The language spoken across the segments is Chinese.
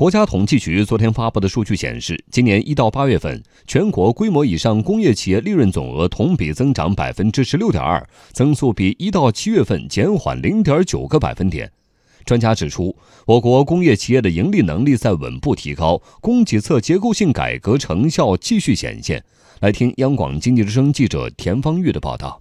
国家统计局昨天发布的数据显示，今年一到八月份，全国规模以上工业企业利润总额同比增长百分之十六点二，增速比一到七月份减缓零点九个百分点。专家指出，我国工业企业的盈利能力在稳步提高，供给侧结构性改革成效继续显现。来听央广经济之声记者田方玉的报道。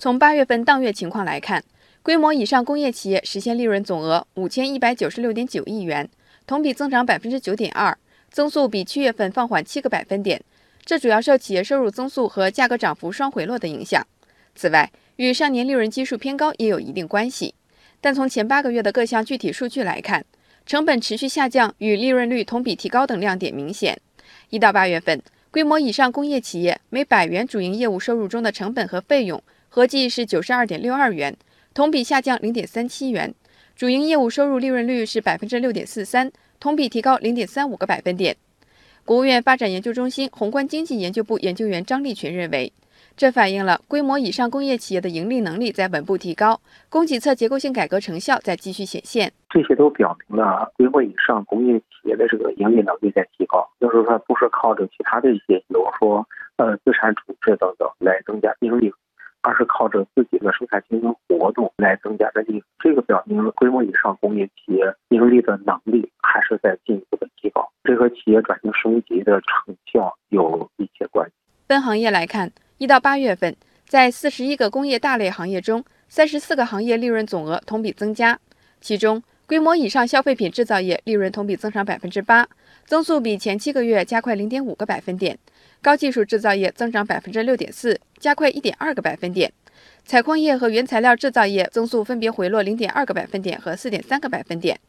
从八月份当月情况来看，规模以上工业企业实现利润总额五千一百九十六点九亿元。同比增长百分之九点二，增速比七月份放缓七个百分点。这主要受企业收入增速和价格涨幅双回落的影响。此外，与上年利润基数偏高也有一定关系。但从前八个月的各项具体数据来看，成本持续下降与利润率同比提高等亮点明显。一到八月份，规模以上工业企业每百元主营业务收入中的成本和费用合计是九十二点六二元，同比下降零点三七元。主营业务收入利润率是百分之六点四三，同比提高零点三五个百分点。国务院发展研究中心宏观经济研究部研究员张立群认为，这反映了规模以上工业企业的盈利能力在稳步提高，供给侧结构性改革成效在继续显现。这些都表明了规模以上工业企业的这个盈利能力在提高，就是说不是靠着其他的一些，比如说呃资产处置等等来增加盈利。而是靠着自己的生产经营活动来增加的利润，这个表明规模以上工业企业盈利的能力还是在进一步的提高，这和企业转型升级的成效有一些关系。分行业来看，一到八月份，在四十一个工业大类行业中，三十四个行业利润总额同比增加，其中规模以上消费品制造业利润同比增长百分之八，增速比前七个月加快零点五个百分点。高技术制造业增长百分之六点四，加快一点二个百分点；采矿业和原材料制造业增速分别回落零点二个百分点和四点三个百分点。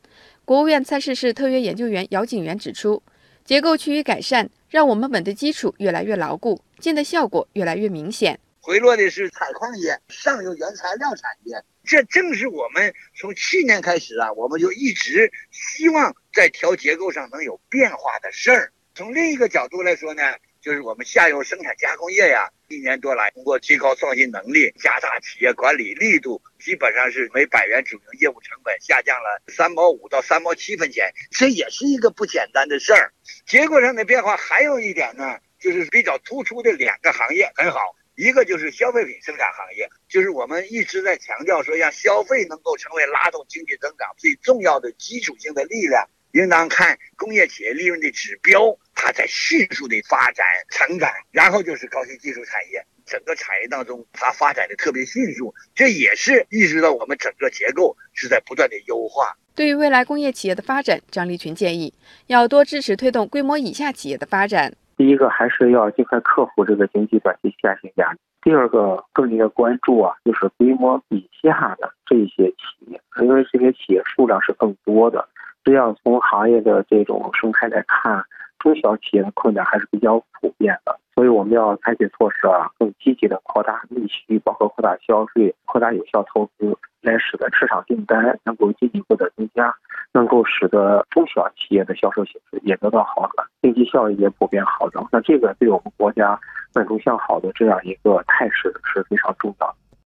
国务院参事室特约研究员姚景元指出，结构趋于改善，让我们稳的基础越来越牢固，见的效果越来越明显。回落的是采矿业、上游原材料产业，这正是我们从去年开始啊，我们就一直希望在调结构上能有变化的事儿。从另一个角度来说呢？就是我们下游生产加工业呀，一年多来通过提高创新能力、加大企业管理力度，基本上是每百元主营业务成本下降了三毛五到三毛七分钱，这也是一个不简单的事儿。结构上的变化还有一点呢，就是比较突出的两个行业很好，一个就是消费品生产行业，就是我们一直在强调说，让消费能够成为拉动经济增长最重要的基础性的力量。应当看工业企业利润的指标，它在迅速的发展成长。然后就是高新技术产业，整个产业当中它发展的特别迅速，这也是意识到我们整个结构是在不断的优化。对于未来工业企业的发展，张立群建议要多支持推动规模以下企业的发展。第一个还是要尽快克服这个经济短期下行压力。第二个更应该关注啊，就是规模以下的这些企业，因为这些企业数量是更多的。这样，从行业的这种生态来看，中小企业的困难还是比较普遍的。所以，我们要采取措施啊，更积极的扩大内需，包括扩大消费、扩大有效投资，来使得市场订单能够进一步的增加，能够使得中小企业的销售形势也得到好转，经济效益也普遍好转。那这个对我们国家稳中向好的这样一个态势是非常重要的。